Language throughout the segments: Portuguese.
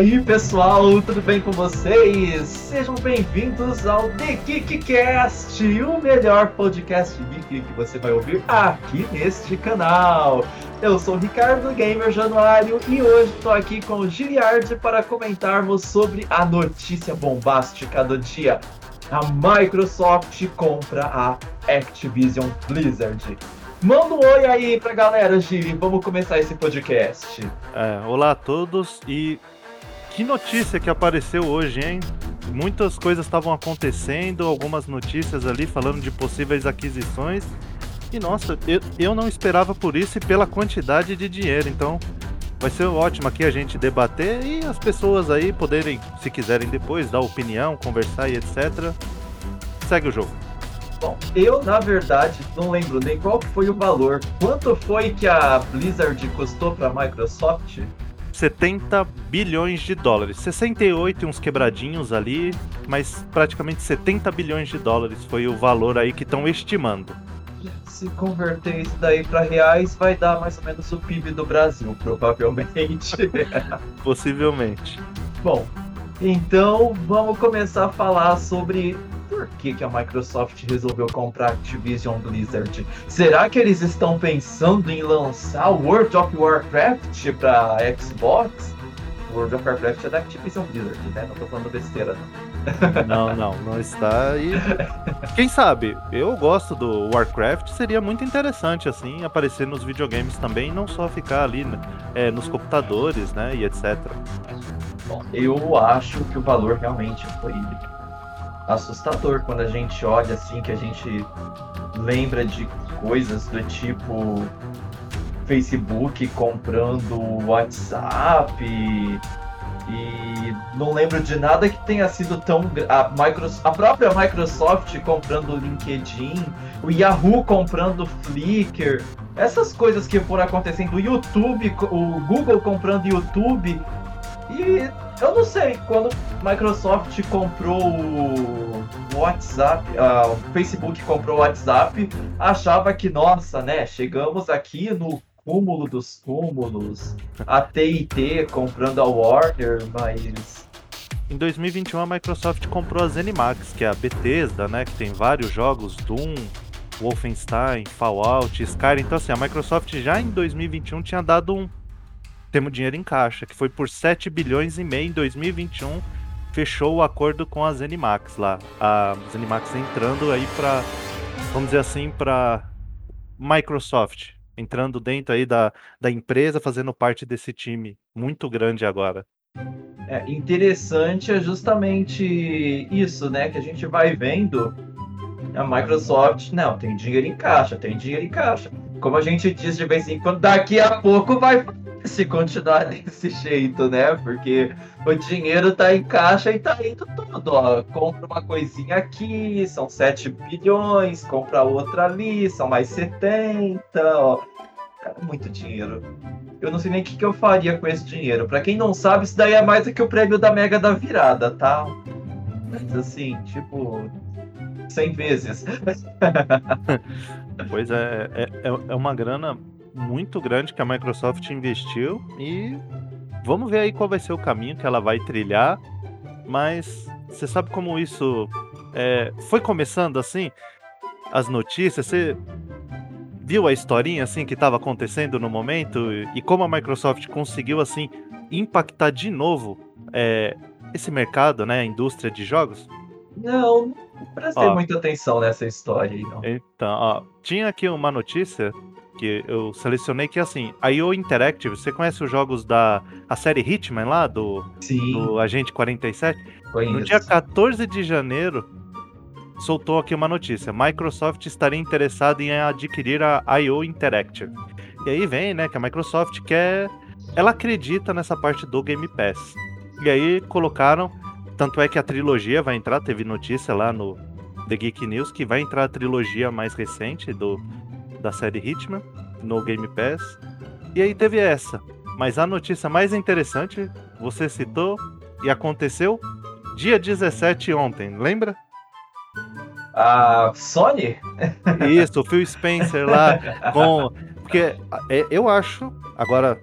aí pessoal, tudo bem com vocês? Sejam bem-vindos ao The Geekcast, o melhor podcast geek que você vai ouvir aqui neste canal. Eu sou o Ricardo Gamer Januário e hoje estou aqui com o Giliard para comentarmos sobre a notícia bombástica do dia. A Microsoft compra a Activision Blizzard. Manda um oi aí pra galera, Giri. Vamos começar esse podcast. É, olá a todos e que notícia que apareceu hoje, hein? Muitas coisas estavam acontecendo, algumas notícias ali falando de possíveis aquisições. E nossa, eu, eu não esperava por isso e pela quantidade de dinheiro, então vai ser ótimo aqui a gente debater e as pessoas aí poderem, se quiserem depois, dar opinião, conversar e etc. Segue o jogo. Bom, eu na verdade não lembro nem qual foi o valor. Quanto foi que a Blizzard custou para a Microsoft? 70 bilhões de dólares. 68 e uns quebradinhos ali, mas praticamente 70 bilhões de dólares foi o valor aí que estão estimando. Se converter isso daí para reais, vai dar mais ou menos o PIB do Brasil, provavelmente. Possivelmente. Bom, então vamos começar a falar sobre por que, que a Microsoft resolveu comprar Activision Blizzard? Será que eles estão pensando em lançar World of Warcraft para Xbox? World of Warcraft é da Activision Blizzard, né? Não tô falando besteira, não. Não, não, não está. E quem sabe? Eu gosto do Warcraft, seria muito interessante assim aparecer nos videogames também, não só ficar ali né, é, nos computadores, né, e etc. Bom, eu acho que o valor realmente foi assustador quando a gente olha assim, que a gente lembra de coisas do tipo Facebook comprando WhatsApp e, e não lembro de nada que tenha sido tão a, Microsoft, a própria Microsoft comprando o LinkedIn, o Yahoo comprando o Flickr, essas coisas que foram acontecendo, o YouTube, o Google comprando YouTube e eu não sei, quando Microsoft comprou o WhatsApp, uh, o Facebook comprou o WhatsApp, achava que, nossa, né, chegamos aqui no cúmulo dos cúmulos, a TIT comprando a Warner, mas... Em 2021 a Microsoft comprou a ZeniMax, que é a Bethesda, né, que tem vários jogos, Doom, Wolfenstein, Fallout, Skyrim. Então assim, a Microsoft já em 2021 tinha dado um temos dinheiro em caixa, que foi por 7 bilhões e meio em 2021, fechou o acordo com a Zenimax lá. A Zenimax entrando aí para, vamos dizer assim, para Microsoft, entrando dentro aí da, da empresa, fazendo parte desse time muito grande agora. É interessante é justamente isso, né, que a gente vai vendo a Microsoft, não, tem dinheiro em caixa, tem dinheiro em caixa. Como a gente diz de vez em quando, daqui a pouco vai se continuar desse jeito, né? Porque o dinheiro tá em caixa e tá indo tudo, ó. Compra uma coisinha aqui, são 7 bilhões, compra outra ali, são mais 70, ó. Cara, muito dinheiro. Eu não sei nem o que, que eu faria com esse dinheiro. Para quem não sabe, isso daí é mais do que o prêmio da Mega da Virada, tá? Mas assim, tipo, 100 vezes. pois é, é, é uma grana muito grande que a Microsoft investiu e vamos ver aí qual vai ser o caminho que ela vai trilhar. Mas você sabe como isso é, foi começando assim? As notícias, você viu a historinha assim que estava acontecendo no momento e como a Microsoft conseguiu assim impactar de novo é, esse mercado, né, a indústria de jogos? Não, não prestei ó, muita atenção nessa história aí, não. Então, ó, tinha aqui uma notícia que eu selecionei que assim, a IO Interactive, você conhece os jogos da a série Hitman lá do, Sim. do Agente 47? Conheço. No dia 14 de janeiro soltou aqui uma notícia: Microsoft estaria interessada em adquirir a IO Interactive. E aí vem, né, que a Microsoft quer ela acredita nessa parte do Game Pass. E aí colocaram, tanto é que a trilogia vai entrar, teve notícia lá no The Geek News que vai entrar a trilogia mais recente do da série Hitman no Game Pass. E aí teve essa. Mas a notícia mais interessante, você citou e aconteceu dia 17 ontem, lembra? A Sony? Isso, o Phil Spencer lá com. Porque é, eu acho, agora,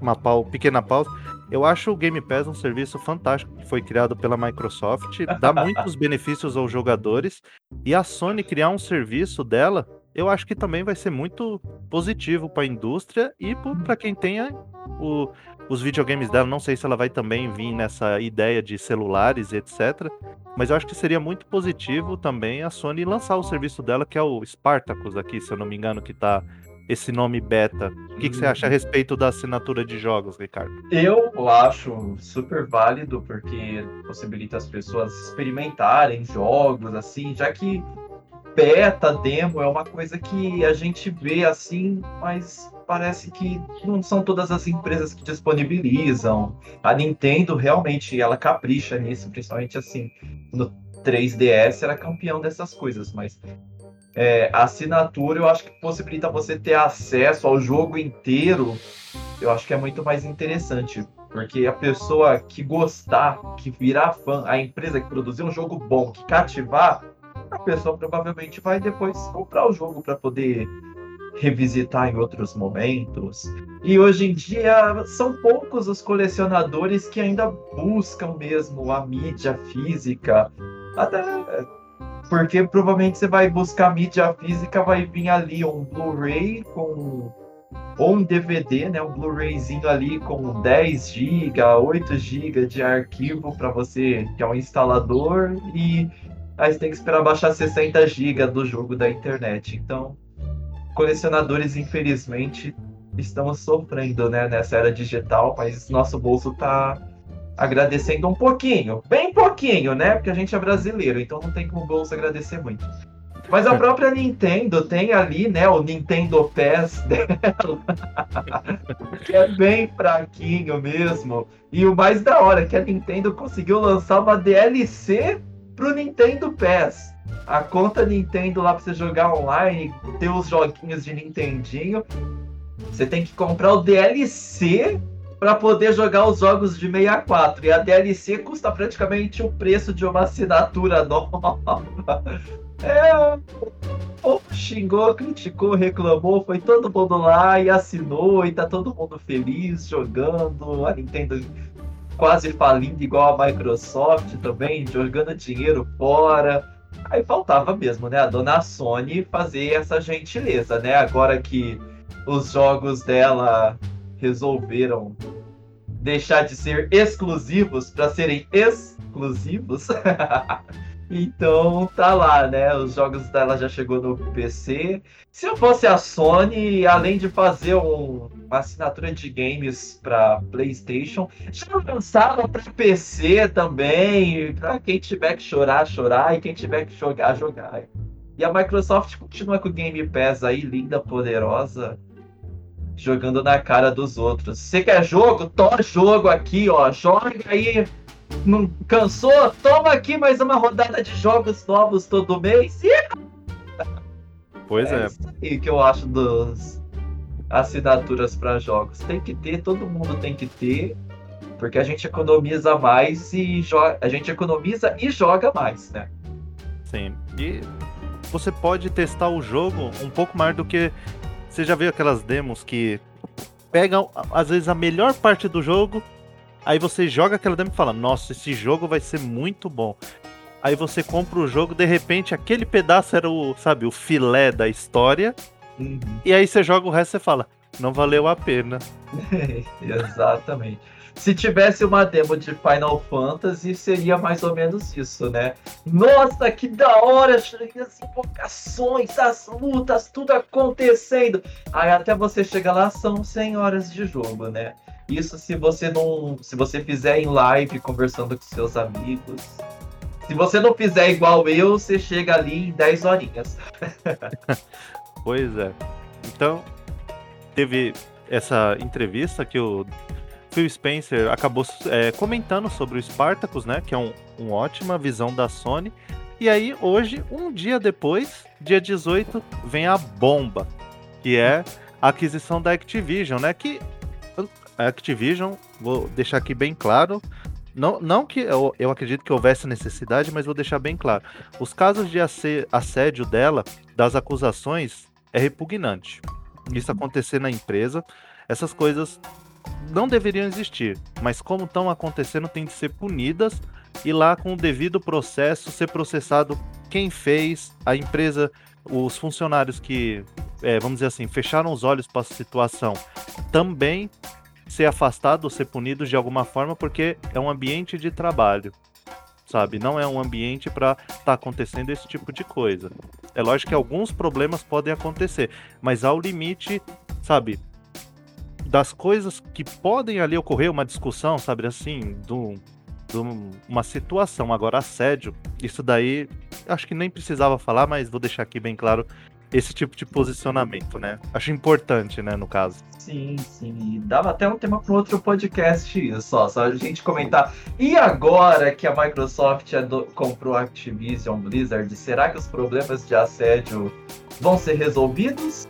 uma pau, pequena pausa, Eu acho o Game Pass um serviço fantástico que foi criado pela Microsoft, dá muitos benefícios aos jogadores e a Sony criar um serviço dela, eu acho que também vai ser muito positivo para a indústria e para quem tenha o, os videogames dela. Não sei se ela vai também vir nessa ideia de celulares e etc. Mas eu acho que seria muito positivo também a Sony lançar o serviço dela, que é o Spartacus aqui, se eu não me engano, que está esse nome beta. O que, que, você acha a respeito da assinatura de jogos, Ricardo? Eu acho super válido, porque possibilita as pessoas experimentarem jogos, assim, já que beta, demo é uma coisa que a gente vê assim, mas parece que não são todas as empresas que disponibilizam. A Nintendo realmente ela capricha nisso, principalmente assim, no 3DS era campeão dessas coisas, mas é, a assinatura eu acho que possibilita você ter acesso ao jogo inteiro. Eu acho que é muito mais interessante. Porque a pessoa que gostar, que virar fã, a empresa que produzir um jogo bom, que cativar, a pessoa provavelmente vai depois comprar o jogo para poder revisitar em outros momentos. E hoje em dia são poucos os colecionadores que ainda buscam mesmo a mídia física. Até porque provavelmente você vai buscar mídia física, vai vir ali um Blu-ray com ou um DVD, né, um Blu-rayzinho ali com 10 GB, 8 GB de arquivo para você que é um instalador e aí você tem que esperar baixar 60 GB do jogo da internet. Então, colecionadores infelizmente estamos sofrendo, né, nessa era digital, mas nosso bolso tá agradecendo um pouquinho, bem pouquinho, né? Porque a gente é brasileiro, então não tem como o bolso agradecer muito. Mas a própria Nintendo tem ali, né, o Nintendo Pass dela, que é bem fraquinho mesmo. E o mais da hora é que a Nintendo conseguiu lançar uma DLC pro Nintendo Pass. A conta Nintendo lá pra você jogar online, ter os joguinhos de Nintendinho. Você tem que comprar o DLC para poder jogar os jogos de 64. E a DLC custa praticamente o preço de uma assinatura nova. É, xingou, criticou, reclamou, foi todo mundo lá e assinou e tá todo mundo feliz jogando. A Nintendo quase falindo igual a Microsoft também, jogando dinheiro fora. Aí faltava mesmo, né, a dona Sony fazer essa gentileza, né? Agora que os jogos dela resolveram deixar de ser exclusivos para serem exclusivos. então tá lá, né? Os jogos dela já chegou no PC. Se eu fosse a Sony, além de fazer um, uma assinatura de games para PlayStation, já lançava para PC também, para quem tiver que chorar, chorar e quem tiver que jogar, jogar. E a Microsoft continua com o Game Pass aí, linda, poderosa jogando na cara dos outros. Você quer jogo? Toma jogo aqui, ó. Joga aí. Não cansou? Toma aqui mais uma rodada de jogos novos todo mês. Pois é. é. Isso aí que eu acho dos assinaturas para jogos. Tem que ter, todo mundo tem que ter, porque a gente economiza mais e joga, a gente economiza e joga mais, né? Sim. E você pode testar o jogo um pouco mais do que você já viu aquelas demos que pegam, às vezes, a melhor parte do jogo, aí você joga aquela demo e fala: Nossa, esse jogo vai ser muito bom. Aí você compra o jogo, de repente aquele pedaço era o, sabe, o filé da história. Uhum. E aí você joga o resto e fala: Não valeu a pena. Exatamente. Se tivesse uma demo de Final Fantasy, seria mais ou menos isso, né? Nossa, que da hora! As invocações, as lutas, tudo acontecendo. Aí até você chega lá, são 100 horas de jogo, né? Isso se você não. Se você fizer em live conversando com seus amigos. Se você não fizer igual eu, você chega ali em 10 horinhas. pois é. Então, teve essa entrevista que o Phil Spencer acabou é, comentando sobre o Spartacus, né? Que é um, uma ótima visão da Sony. E aí, hoje, um dia depois, dia 18, vem a bomba, que é a aquisição da Activision, né? Que a Activision, vou deixar aqui bem claro, não, não que eu, eu acredito que houvesse necessidade, mas vou deixar bem claro. Os casos de assédio dela, das acusações, é repugnante. Isso acontecer na empresa, essas coisas não deveriam existir, mas como estão acontecendo, têm de ser punidas e lá com o devido processo ser processado quem fez, a empresa, os funcionários que, é, vamos dizer assim, fecharam os olhos para a situação, também ser afastado, ser punido de alguma forma, porque é um ambiente de trabalho, sabe? Não é um ambiente para estar tá acontecendo esse tipo de coisa. É lógico que alguns problemas podem acontecer, mas há o limite, sabe? Das coisas que podem ali ocorrer, uma discussão, sabe assim, do, do uma situação. Agora, assédio, isso daí, acho que nem precisava falar, mas vou deixar aqui bem claro esse tipo de posicionamento, né? Acho importante, né, no caso. Sim, sim. Dava até um tema para outro podcast isso, ó, só a gente comentar. E agora que a Microsoft comprou a Activision Blizzard, será que os problemas de assédio vão ser resolvidos?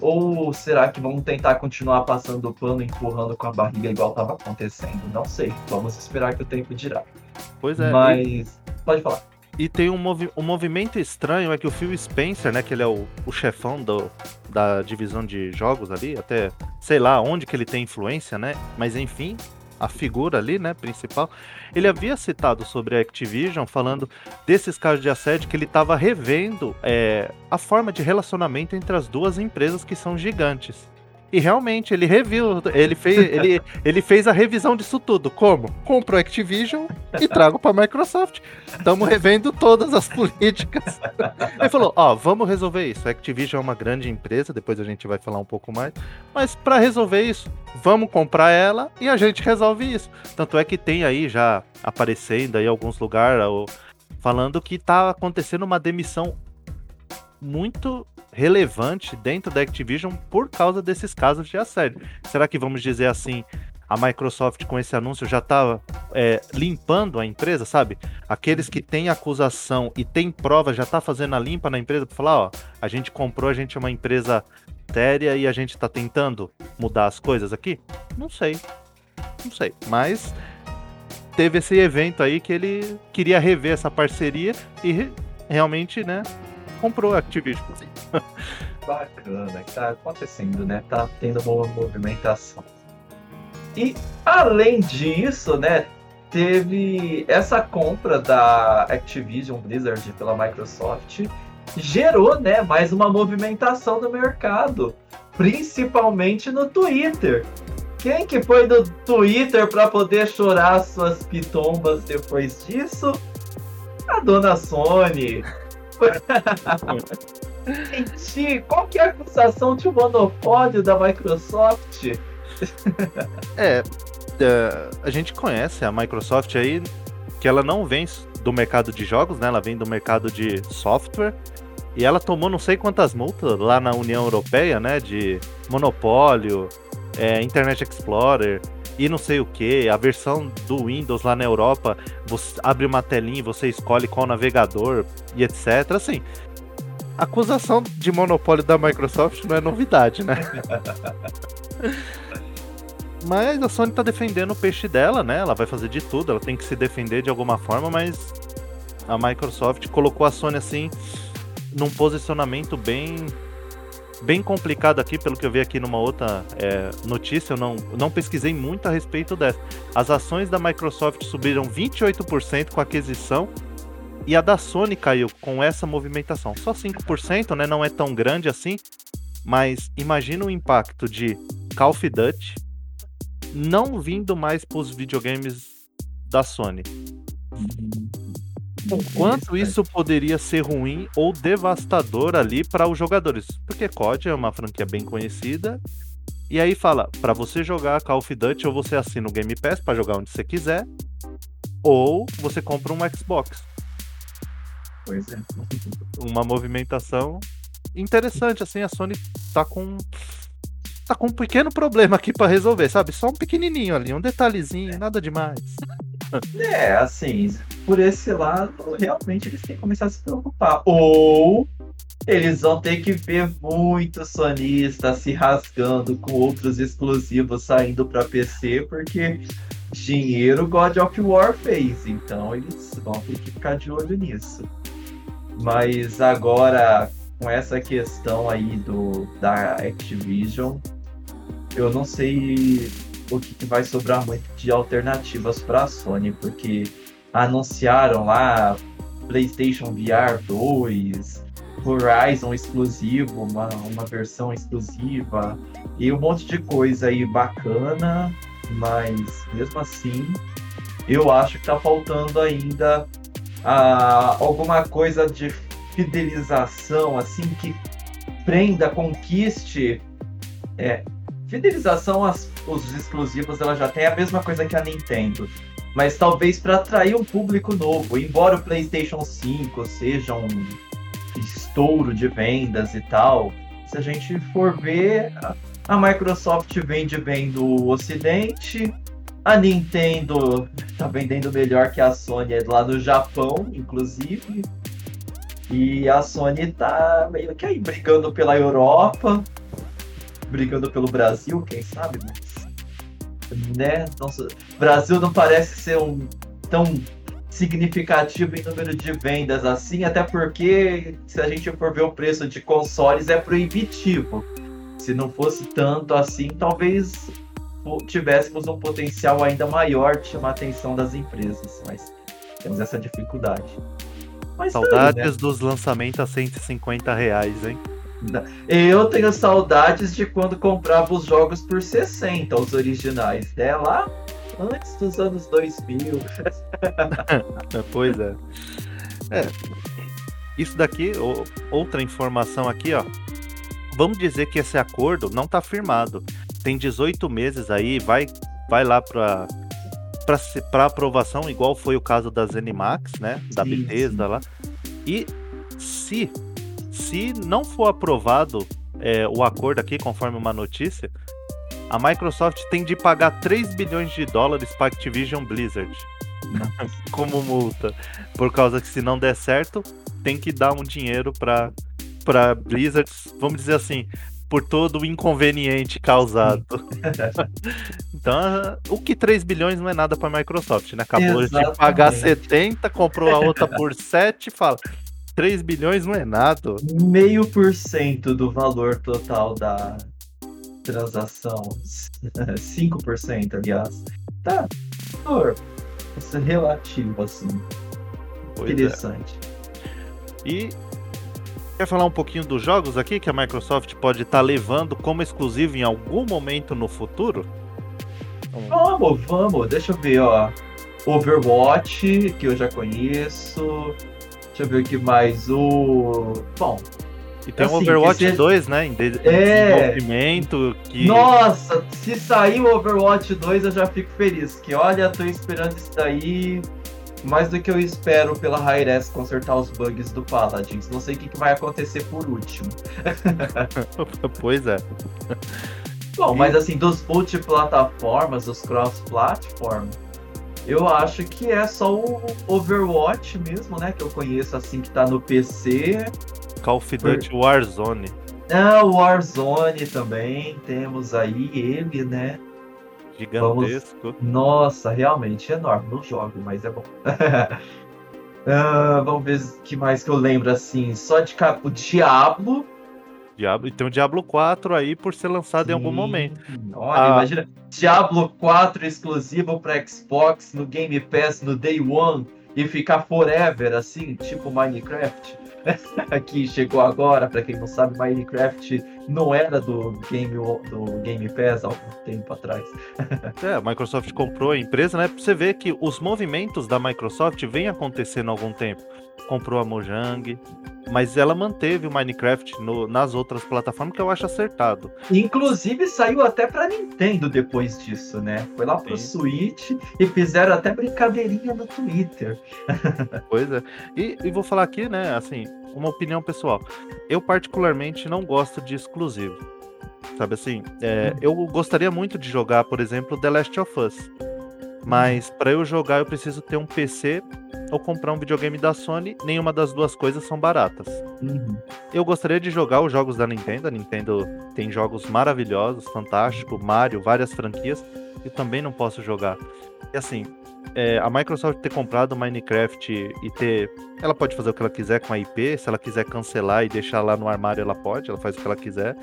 Ou será que vão tentar continuar passando o pano, empurrando com a barriga igual estava acontecendo? Não sei. Vamos esperar que o tempo dirá. Pois é. Mas. E... Pode falar. E tem um, movi um movimento estranho, é que o Phil Spencer, né, que ele é o, o chefão do, da divisão de jogos ali, até sei lá onde que ele tem influência, né? Mas enfim, a figura ali, né, principal, ele havia citado sobre a Activision, falando desses casos de assédio, que ele estava revendo é, a forma de relacionamento entre as duas empresas que são gigantes. E realmente, ele reviu, ele fez, ele, ele fez a revisão disso tudo. Como? Compro a Activision e trago para Microsoft. Estamos revendo todas as políticas. Ele falou: Ó, oh, vamos resolver isso. A Activision é uma grande empresa, depois a gente vai falar um pouco mais. Mas para resolver isso, vamos comprar ela e a gente resolve isso. Tanto é que tem aí já aparecendo aí alguns lugares falando que tá acontecendo uma demissão muito relevante dentro da Activision por causa desses casos de assédio. Será que vamos dizer assim, a Microsoft com esse anúncio já está é, limpando a empresa, sabe? Aqueles que têm acusação e têm prova já está fazendo a limpa na empresa para falar, ó, a gente comprou, a gente é uma empresa séria e a gente está tentando mudar as coisas aqui? Não sei, não sei, mas teve esse evento aí que ele queria rever essa parceria e realmente, né, comprou a Activision. Bacana, tá acontecendo, né? Tá tendo uma movimentação. E além disso, né, teve essa compra da Activision Blizzard pela Microsoft gerou, né, mais uma movimentação no mercado, principalmente no Twitter. Quem que foi no Twitter para poder chorar suas pitombas depois disso? A dona Sony. Gente, qual que é a acusação de monopólio da Microsoft? é, é, a gente conhece a Microsoft aí, que ela não vem do mercado de jogos, né? Ela vem do mercado de software. E ela tomou não sei quantas multas lá na União Europeia, né? De monopólio, é, Internet Explorer e não sei o que. A versão do Windows lá na Europa, você abre uma telinha e você escolhe qual navegador e etc. Assim, acusação de monopólio da Microsoft não é novidade, né? mas a Sony tá defendendo o peixe dela, né? Ela vai fazer de tudo, ela tem que se defender de alguma forma, mas a Microsoft colocou a Sony assim num posicionamento bem bem complicado aqui, pelo que eu vi aqui numa outra é, notícia, eu não, não pesquisei muito a respeito dessa. As ações da Microsoft subiram 28% com a aquisição e a da Sony caiu com essa movimentação. Só 5%, né? Não é tão grande assim, mas imagina o impacto de Call of Duty não vindo mais para os videogames da Sony. O quanto isso poderia ser ruim ou devastador ali para os jogadores? Porque COD é uma franquia bem conhecida. E aí fala, para você jogar Call of Duty ou você assina o Game Pass para jogar onde você quiser, ou você compra um Xbox. Pois é. Uma movimentação interessante assim, a Sony tá com tá com um pequeno problema aqui para resolver, sabe? Só um pequenininho ali, um detalhezinho, nada demais. É, assim, por esse lado, realmente eles têm que começar a se preocupar. Ou eles vão ter que ver muitos sonistas se rasgando com outros exclusivos saindo para PC, porque dinheiro God of War fez. Então eles vão ter que ficar de olho nisso. Mas agora, com essa questão aí do da Activision, eu não sei o que, vai sobrar muito de alternativas para a Sony, porque anunciaram lá PlayStation VR 2, Horizon exclusivo, uma, uma versão exclusiva e um monte de coisa aí bacana, mas mesmo assim eu acho que tá faltando ainda ah, alguma coisa de fidelização, assim, que prenda, conquiste. É, fidelização, as, os exclusivos, ela já tem a mesma coisa que a Nintendo. Mas talvez para atrair um público novo, embora o PlayStation 5 seja um estouro de vendas e tal, se a gente for ver, a Microsoft vende bem no Ocidente, a Nintendo tá vendendo melhor que a Sony lá no Japão, inclusive. E a Sony tá meio que aí brigando pela Europa, brigando pelo Brasil, quem sabe, mas. Né? Nossa, Brasil não parece ser um tão significativo em número de vendas assim, até porque se a gente for ver o preço de consoles é proibitivo. Se não fosse tanto assim, talvez tivéssemos um potencial ainda maior de chamar a atenção das empresas, mas temos essa dificuldade. Mas saudades né? dos lançamentos a 150 reais, hein? Eu tenho saudades de quando comprava os jogos por 60, os originais. É lá antes dos anos 2000. pois é. É. Isso daqui, outra informação aqui, ó. Vamos dizer que esse acordo não está firmado. Tem 18 meses aí, vai, vai lá para para aprovação, igual foi o caso da Zenimax, né? Da sim, Bethesda sim. lá. E se, se não for aprovado é, o acordo aqui, conforme uma notícia, a Microsoft tem de pagar 3 bilhões de dólares para Activision Blizzard como multa. Por causa que se não der certo, tem que dar um dinheiro para para Blizzard, vamos dizer assim, por todo o inconveniente causado. então, o que 3 bilhões não é nada para a Microsoft, né? Acabou Exatamente. de pagar 70, comprou a outra por 7, fala. 3 bilhões não é nada. Meio por cento do valor total da transação. 5%, aliás. Tá. Valor. Isso é relativo, assim. Pois é. Interessante. É. E Quer falar um pouquinho dos jogos aqui que a Microsoft pode estar tá levando como exclusivo em algum momento no futuro? Vamos, vamos. Deixa eu ver, ó. Overwatch, que eu já conheço. Deixa eu ver o que mais. O. Bom. E tem o assim, Overwatch seja... 2, né? Em, de... é... desenvolvimento. Que... Nossa, se sair o Overwatch 2 eu já fico feliz. Que olha, tô esperando isso daí mais do que eu espero pela Hi-Res consertar os bugs do Paladins. Não sei o que, que vai acontecer por último. pois é. Bom, e... mas assim, dos multiplataformas, dos cross-platform, eu acho que é só o Overwatch mesmo, né? Que eu conheço assim que tá no PC. Call of Duty por... Warzone. Ah, o Warzone também. Temos aí ele, né? Gigantesco. Vamos... Nossa, realmente enorme. Não jogo, mas é bom. uh, vamos ver o que mais que eu lembro assim. Só de o Diablo. Diablo, e tem o Diablo 4 aí por ser lançado Sim. em algum momento. Olha, ah. imagina, Diablo 4 exclusivo para Xbox no Game Pass no Day One e ficar forever assim, tipo Minecraft. que chegou agora, para quem não sabe, Minecraft não era do Game, do Game Pass há algum tempo atrás. é, a Microsoft comprou a empresa, né? Pra você ver que os movimentos da Microsoft vêm acontecendo há algum tempo. Comprou a Mojang, mas ela manteve o Minecraft no, nas outras plataformas que eu acho acertado. Inclusive saiu até para Nintendo depois disso, né? Foi lá pro Sim. Switch e fizeram até brincadeirinha no Twitter. pois é. E, e vou falar aqui, né, assim, uma opinião pessoal. Eu particularmente não gosto de exclusivo. Sabe assim, é, eu gostaria muito de jogar, por exemplo, The Last of Us. Mas para eu jogar eu preciso ter um PC ou comprar um videogame da Sony, nenhuma das duas coisas são baratas. Uhum. Eu gostaria de jogar os jogos da Nintendo. A Nintendo tem jogos maravilhosos, fantástico, Mario, várias franquias, e também não posso jogar. E assim, é, a Microsoft ter comprado o Minecraft e ter. Ela pode fazer o que ela quiser com a IP, se ela quiser cancelar e deixar lá no armário, ela pode, ela faz o que ela quiser.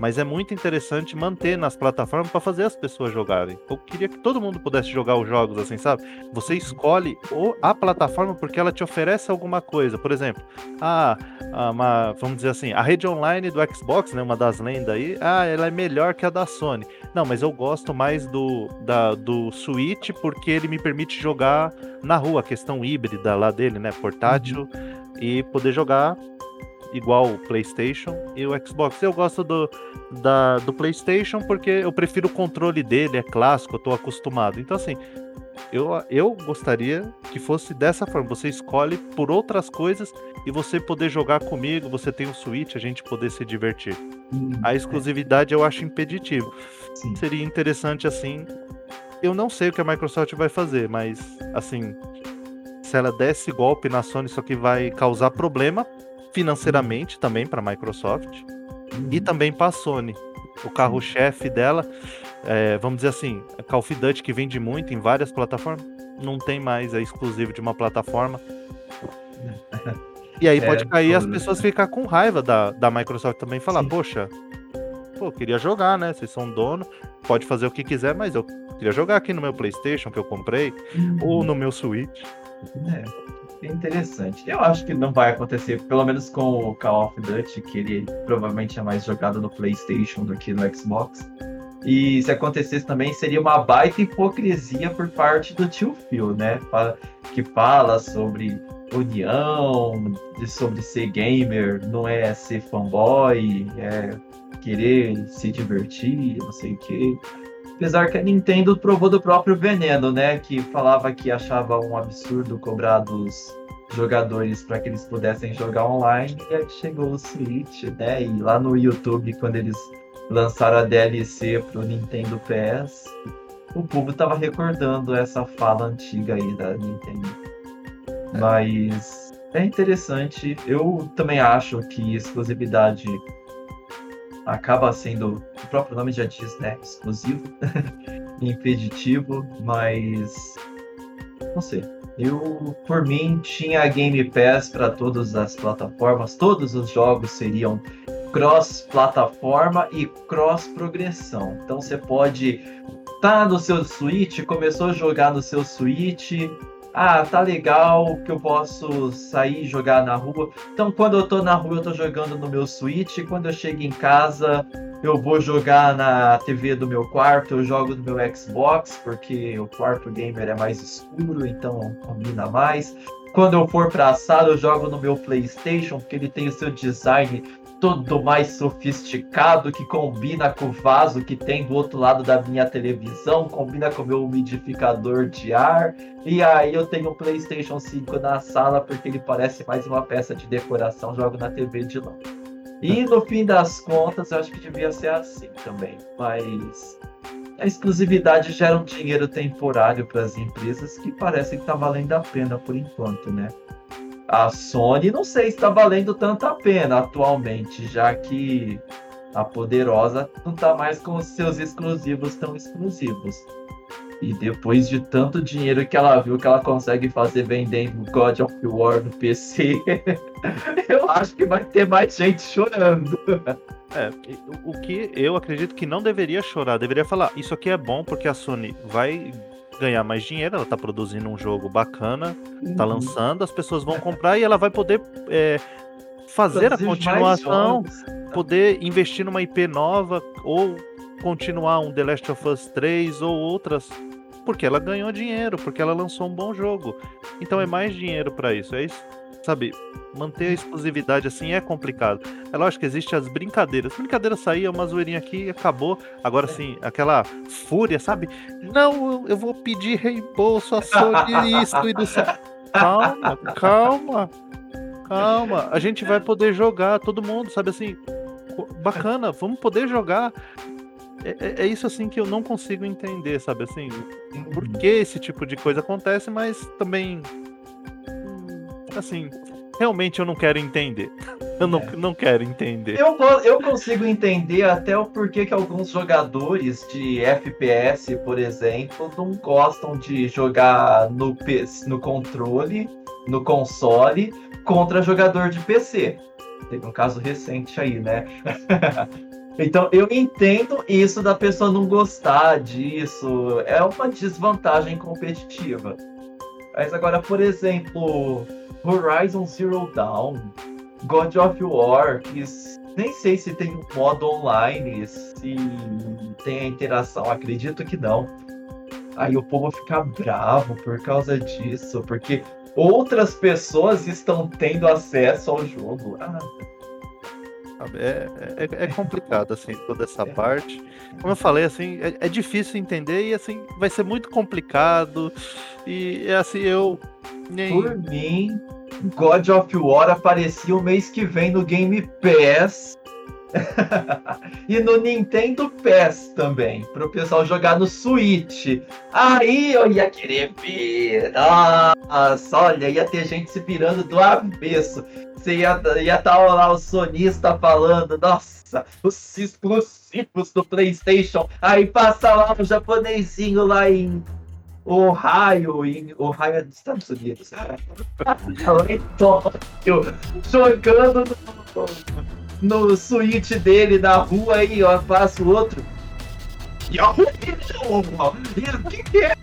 Mas é muito interessante manter nas plataformas para fazer as pessoas jogarem. Eu queria que todo mundo pudesse jogar os jogos assim, sabe? Você escolhe a plataforma porque ela te oferece alguma coisa. Por exemplo, ah, uma, vamos dizer assim, a rede online do Xbox, né, uma das lendas aí, ah, ela é melhor que a da Sony. Não, mas eu gosto mais do, da, do Switch porque ele me permite jogar na rua, a questão híbrida lá dele, né, portátil, uhum. e poder jogar igual o PlayStation e o Xbox. Eu gosto do, da, do PlayStation porque eu prefiro o controle dele, é clássico, eu tô acostumado. Então, assim, eu, eu gostaria que fosse dessa forma. Você escolhe por outras coisas e você poder jogar comigo, você tem o um Switch, a gente poder se divertir. Hum, a é. exclusividade é. eu acho impeditivo. Sim. Seria interessante assim. Eu não sei o que a Microsoft vai fazer, mas assim, se ela desse golpe na Sony, isso aqui vai causar problema financeiramente também para a Microsoft uhum. e também para a Sony. O carro-chefe dela, é, vamos dizer assim, Call of Duty que vende muito em várias plataformas, não tem mais, é exclusivo de uma plataforma. E aí é, pode cair as pessoas ficar com raiva da, da Microsoft também falar, Sim. poxa, pô, queria jogar, né? Vocês são dono, pode fazer o que quiser, mas eu queria jogar aqui no meu PlayStation que eu comprei, uhum. ou no meu Switch. É interessante. Eu acho que não vai acontecer, pelo menos com o Call of Duty, que ele provavelmente é mais jogado no PlayStation do que no Xbox. E se acontecesse também, seria uma baita hipocrisia por parte do tio Phil, né? Que fala sobre união, sobre ser gamer, não é ser fanboy, é querer se divertir, não sei o quê. Apesar que a Nintendo provou do próprio veneno, né? Que falava que achava um absurdo cobrar dos jogadores para que eles pudessem jogar online. E aí chegou o Switch, né? E lá no YouTube, quando eles lançaram a DLC pro Nintendo PS, o público tava recordando essa fala antiga aí da Nintendo. Mas é interessante. Eu também acho que exclusividade acaba sendo, o próprio nome já diz, né? Exclusivo, impeditivo, mas não sei. Eu, por mim, tinha Game Pass para todas as plataformas, todos os jogos seriam cross-plataforma e cross-progressão. Então você pode tá no seu Switch, começou a jogar no seu Switch, ah, tá legal que eu posso sair e jogar na rua. Então, quando eu tô na rua, eu tô jogando no meu Switch. Quando eu chego em casa, eu vou jogar na TV do meu quarto, eu jogo no meu Xbox, porque o quarto gamer é mais escuro, então combina mais. Quando eu for pra sala, eu jogo no meu PlayStation, porque ele tem o seu design todo mais sofisticado que combina com o vaso que tem do outro lado da minha televisão, combina com o meu umidificador de ar. E aí eu tenho o PlayStation 5 na sala porque ele parece mais uma peça de decoração, jogo na TV de lá. E no fim das contas, eu acho que devia ser assim também, mas a exclusividade gera um dinheiro temporário para as empresas que parece que está valendo a pena por enquanto, né? A Sony não sei se está valendo tanta pena atualmente, já que a poderosa não está mais com os seus exclusivos tão exclusivos. E depois de tanto dinheiro que ela viu que ela consegue fazer vendendo God of War no PC, eu acho que vai ter mais gente chorando. É, o que eu acredito que não deveria chorar, deveria falar, isso aqui é bom porque a Sony vai ganhar mais dinheiro, ela tá produzindo um jogo bacana, tá uhum. tá lançando, as pessoas vão comprar e ela vai poder é, fazer Produzir a continuação, poder investir numa IP nova ou continuar um The Last of Us 3 ou outras porque ela ganhou dinheiro, porque ela lançou um bom jogo. Então é mais dinheiro para isso. É isso sabe, manter a exclusividade assim é complicado. É lógico que existem as brincadeiras. Brincadeira saía, uma zoeirinha aqui e acabou. Agora sim, aquela fúria, sabe? Não, eu vou pedir reembolso a Sony isso e do. Calma, calma. Calma, a gente vai poder jogar, todo mundo, sabe assim? Bacana, vamos poder jogar. É, é, é, isso assim que eu não consigo entender, sabe assim? Por que esse tipo de coisa acontece, mas também assim, realmente eu não quero entender. Eu não, É. não quero entender. Eu, eu consigo entender até o porquê que alguns jogadores de FPS, por exemplo, não gostam de jogar no, no controle, no console, contra jogador de PC. Teve um caso recente aí, né? então eu entendo isso da pessoa não gostar disso. É uma desvantagem competitiva. Mas agora, por exemplo, Horizon Zero Dawn. God of War, que nem sei se tem um modo online, se tem a interação, acredito que não. Aí o povo fica bravo por causa disso, porque outras pessoas estão tendo acesso ao jogo. Ah, sabe? É, é, é complicado, assim, toda essa parte. Como eu falei, assim, é, é difícil entender e, assim, vai ser muito complicado. E, é assim, eu nem... por mim, God of War aparecia o mês que vem no Game Pass. e no Nintendo Pass também, para o pessoal jogar no Switch. Aí eu ia querer ver. Nossa, olha, ia ter gente se virando do avesso. Você ia estar lá o sonista falando, nossa, os exclusivos do PlayStation. Aí passa lá o japonesinho lá em Ohio, em Ohio é dos Estados Unidos. Lá em Tóquio, jogando no, no Switch dele na rua aí, ó, passa o outro. E ó, o que que é?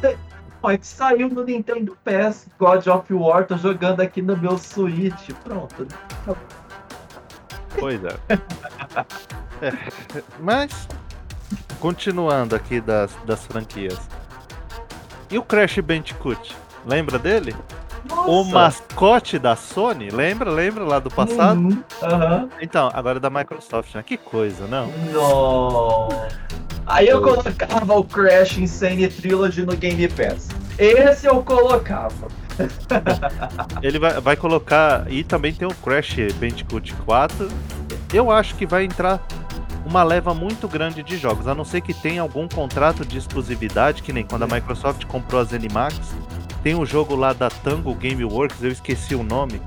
Da... Ó, é que saiu no Nintendo PS God of War, tô jogando aqui no meu Switch. Pronto. Pois é. É, Mas, continuando aqui das, das franquias. E o Crash Bandicoot? Lembra dele? O Nossa. mascote da Sony? Lembra? Lembra lá do passado? Uhum, Aham. Então, agora é da Microsoft, né? Que coisa, não? Nossa. Aí eu colocava o Crash Insane Trilogy no Game Pass. Esse eu colocava. Ele vai, vai colocar. E também tem o Crash Bandicoot 4. Eu acho que vai entrar uma leva muito grande de jogos, a não ser que tenha algum contrato de exclusividade, que nem quando a Microsoft comprou a ZeniMax. Tem um jogo lá da Tango Gameworks, eu esqueci o nome.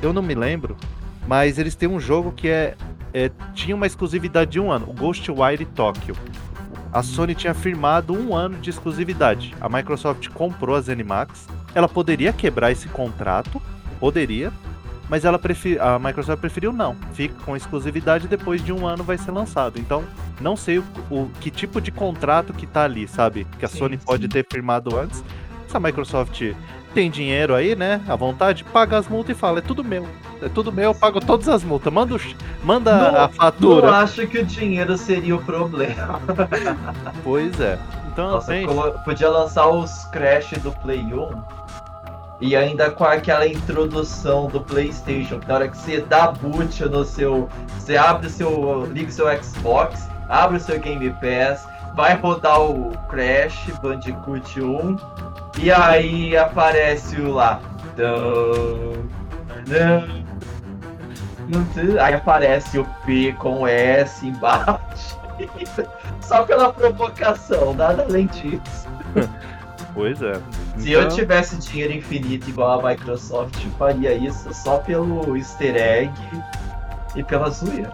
Eu não me lembro. Mas eles têm um jogo que é, é- tinha uma exclusividade de um ano, o Ghostwire Tokyo. A Sony tinha firmado um ano de exclusividade. A Microsoft comprou a ZeniMax. Ela poderia quebrar esse contrato, poderia, mas ela prefi- a Microsoft preferiu não. Fica com exclusividade depois de um ano vai ser lançado. Então, não sei o, o- que tipo de contrato que tá ali, sabe? Que a Sim, Sony pode sim. ter firmado antes. Se a Microsoft tem dinheiro aí, né? À vontade, paga as multas e fala, é tudo meu. É tudo meu, eu pago todas as multas. Manda, o manda Não- a fatura. acho que o dinheiro seria o problema. Pois é. Então, Nossa, colo- podia lançar os Crash do Play 1 e ainda com aquela introdução do PlayStation, na hora que você dá boot no seu. Você abre o seu. liga o seu Xbox, abre o seu Game Pass, vai rodar o Crash Bandicoot 1 e aí aparece o lá. Aí aparece o P com S embaixo. Só pela provocação, nada além disso. Pois é. Se eu Então- tivesse dinheiro infinito igual a Microsoft, eu faria isso só pelo easter egg e pela zoeira.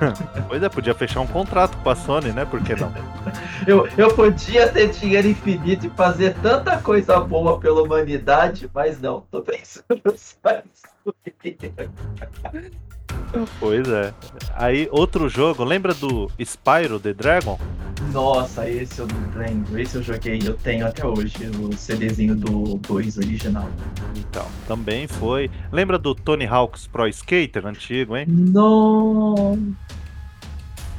Pois é, podia fechar um contrato com a Sony, né? Por que não? Eu, eu podia ter dinheiro infinito e fazer tanta coisa boa pela humanidade, mas não, tô pensando só em zoeira. Pois é. Aí, outro jogo, lembra do Spyro the Dragon? Nossa, esse eu não lembro, esse eu joguei, eu tenho até hoje o CDzinho do 2 original. Então, também foi. Lembra do Tony Hawk's Pro Skater antigo, hein? Não.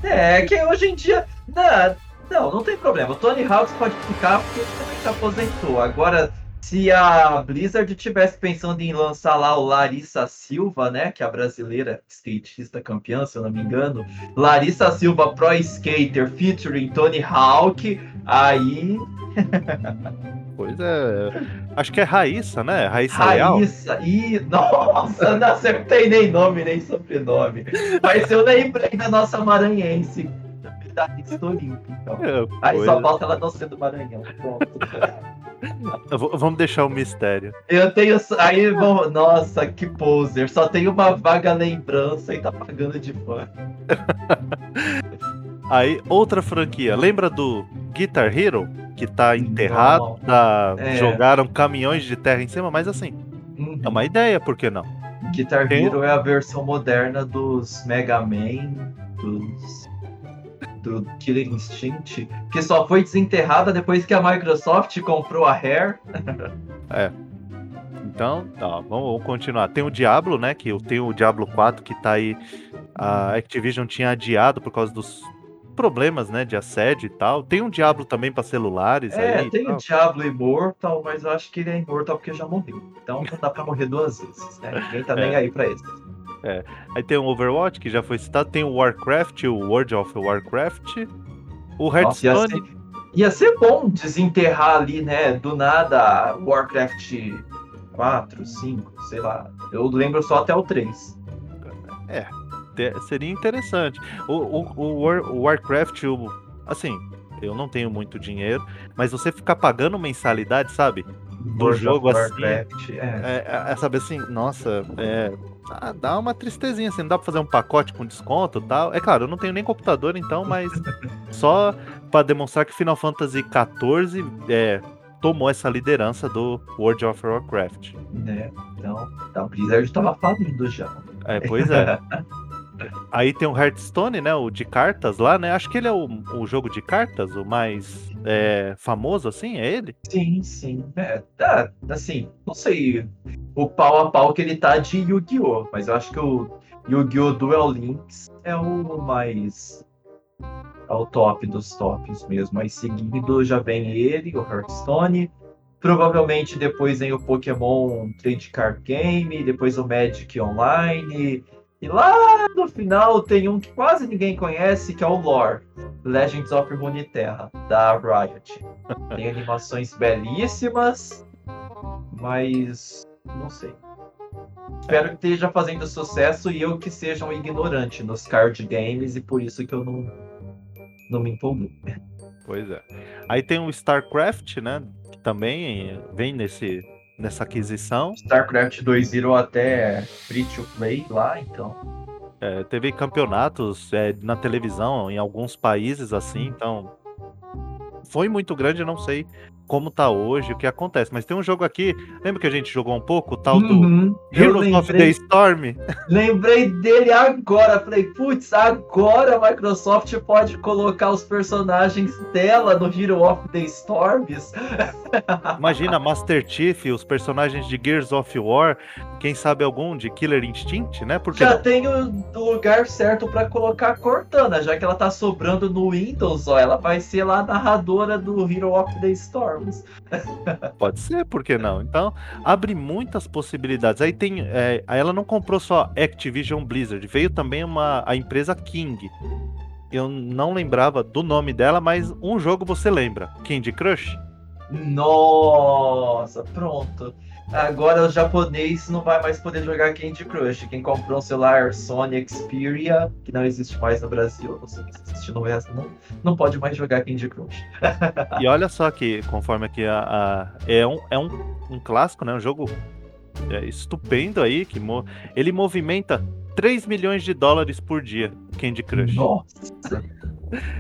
É, que hoje em dia. Não, não, não tem problema. O Tony Hawks pode ficar porque ele também se aposentou. Agora, se a Blizzard tivesse pensando em lançar lá o Larissa Silva, né? Que é a brasileira skatista campeã, se eu não me engano. Larissa Silva Pro Skater featuring Tony Hawk. Aí. Pois é. Acho que é Raíssa, né? Raíssa Leal. Raíssa. Ih, nossa, não acertei nem nome, nem sobrenome. Mas eu lembrei da nossa maranhense. Medalhista olímpica. Então. É, Aí só é. falta ela não ser do Maranhão. Pronto. Vamos deixar o mistério. Eu tenho. Aí, vamos- nossa, que poser. Só tem uma vaga lembrança e tá pagando de fã. Aí, outra franquia. Lembra do Guitar Hero? Que tá enterrado, tá- É. jogaram caminhões de terra em cima, mas assim, Hum, é uma ideia, por que não? Guitar Tem- Hero é a versão moderna dos Mega Man, dos. Do Killer Instinct, que só foi desenterrada depois que a Microsoft comprou a Rare. Então, ó, vamos, continuar. Tem o Diablo, né? Que eu tenho o Diablo 4 que tá aí. A Activision tinha adiado por causa dos problemas, né? De assédio e tal. Tem um Diablo também pra celulares É, aí. tem o. Diablo Immortal, mas eu acho que ele é imortal porque já morreu. Então não dá pra morrer duas vezes, né? Ninguém tá nem É. aí pra isso. Aí tem o Overwatch, que já foi citado. Tem o Warcraft, o World of Warcraft. O Nossa, ia, Hearthstone. ser, ia ser bom desenterrar ali, né? Do nada, Warcraft 4, 5, sei lá. Eu lembro só até o 3. te- seria interessante. O, o, o, War- o Warcraft, o, assim, eu não tenho muito dinheiro, mas você ficar pagando mensalidade, sabe? Do World jogo assim. Warcraft, é. É, é, é, sabe assim, nossa, é, ah, dá uma tristezinha, assim, não dá pra fazer um pacote com desconto e tal. É claro, eu não tenho nem computador, então, mas só pra demonstrar que Final Fantasy XIV é, tomou essa liderança do World of Warcraft. né? Então, a Blizzard tava falindo já. É, pois é. Aí tem o Hearthstone, né? O de cartas lá, né? Acho que ele é o, o jogo de cartas, o mais é, famoso, assim, é ele? Sim, sim. É, tá, assim, não sei o pau a pau que ele tá de Yu-Gi-Oh! Mas eu acho que o Yu-Gi-Oh! Duel Links é o mais. É o top dos tops mesmo. Aí seguindo já vem ele, o Hearthstone. Provavelmente depois vem o Pokémon Trade Card Game, depois o Magic Online. E lá no final tem um que quase ninguém conhece, que é o Lore. Legends of Runeterra, da Riot. Tem animações belíssimas, mas não sei. Espero que esteja fazendo sucesso e eu que seja um ignorante nos card games e por isso que eu não, não me empolguei. Pois é. Aí tem o StarCraft, né? Que também vem nesse, nessa aquisição. StarCraft 2 virou até free to play lá, então. É, teve campeonatos é, na televisão em alguns países assim, então foi muito grande, eu não sei como tá hoje, o que acontece. Mas tem um jogo aqui, lembra que a gente jogou um pouco, o tal do Uhum, eu Heroes of the lembrei, Storm? lembrei dele agora. Falei, putz, agora a Microsoft pode colocar os personagens dela no Hero of the Storms. Imagina Master Chief, os personagens de Gears of War, quem sabe algum de Killer Instinct, né? Porque Já tem o lugar certo pra colocar a Cortana, já que ela tá sobrando no Windows, ó, ela vai ser lá a narradora do Hero of the Storms. pode ser, por que não? Então, abre muitas possibilidades. Aí tem, é, ela não comprou só Activision Blizzard, veio também uma a empresa King. Eu não lembrava do nome dela, mas um jogo você lembra, Candy Crush. Nossa, pronto. Agora o japonês não vai mais poder jogar Candy Crush. Quem comprou um celular Sony Xperia, que não existe mais no Brasil, não sei se existe no resto, não, não pode mais jogar Candy Crush. E olha só que, conforme aqui a, a- é, um, é um, um clássico, né? Um jogo é, estupendo aí, que mo- ele movimenta 3 milhões de dólares por dia, Candy Crush. Nossa.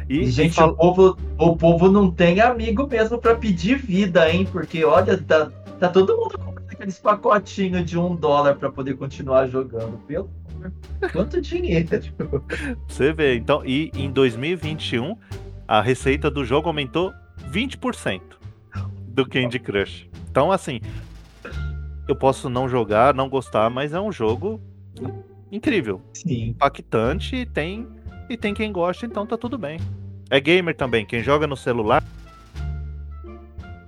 E, E, gente, fala- o, povo, o povo não tem amigo mesmo pra pedir vida, hein? Porque, olha, tá, tá todo mundo aqueles pacotinhos de um dólar pra poder continuar jogando. Pelo amor, quanto dinheiro. você vê, então, e em 2021 a receita do jogo aumentou 20% do Candy Crush. Então, assim, eu posso não jogar, não gostar, mas é um jogo incrível. Sim. impactante e tem, e tem quem gosta, então tá tudo bem. É gamer também, quem joga no celular.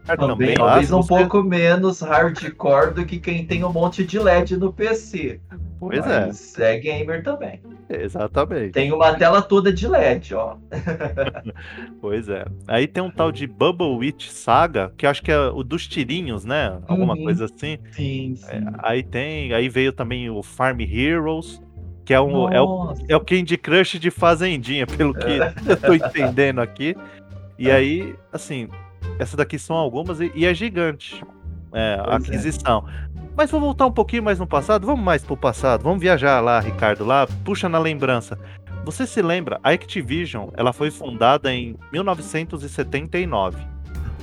Também, lá, talvez um você- pouco menos hardcore do que quem tem um monte de LED no PC. Pois é, Mas é gamer também. exatamente. Tem uma tela toda de LED, ó. Pois é. Aí tem um tal de Bubble Witch Saga, que acho que é o dos tirinhos, né? Alguma Uhum. coisa assim. Sim, sim. Aí tem, aí veio também o Farm Heroes, Que é, um, é, o, é o Candy Crush de Fazendinha, pelo que eu tô entendendo aqui. E aí, assim, essas daqui são algumas e, e é gigante é, a é. aquisição. Mas vou voltar um pouquinho mais no passado. Vamos mais pro passado. Vamos viajar lá, Ricardo, lá. Puxa na lembrança. Você se lembra? A Activision, ela foi fundada em 1979.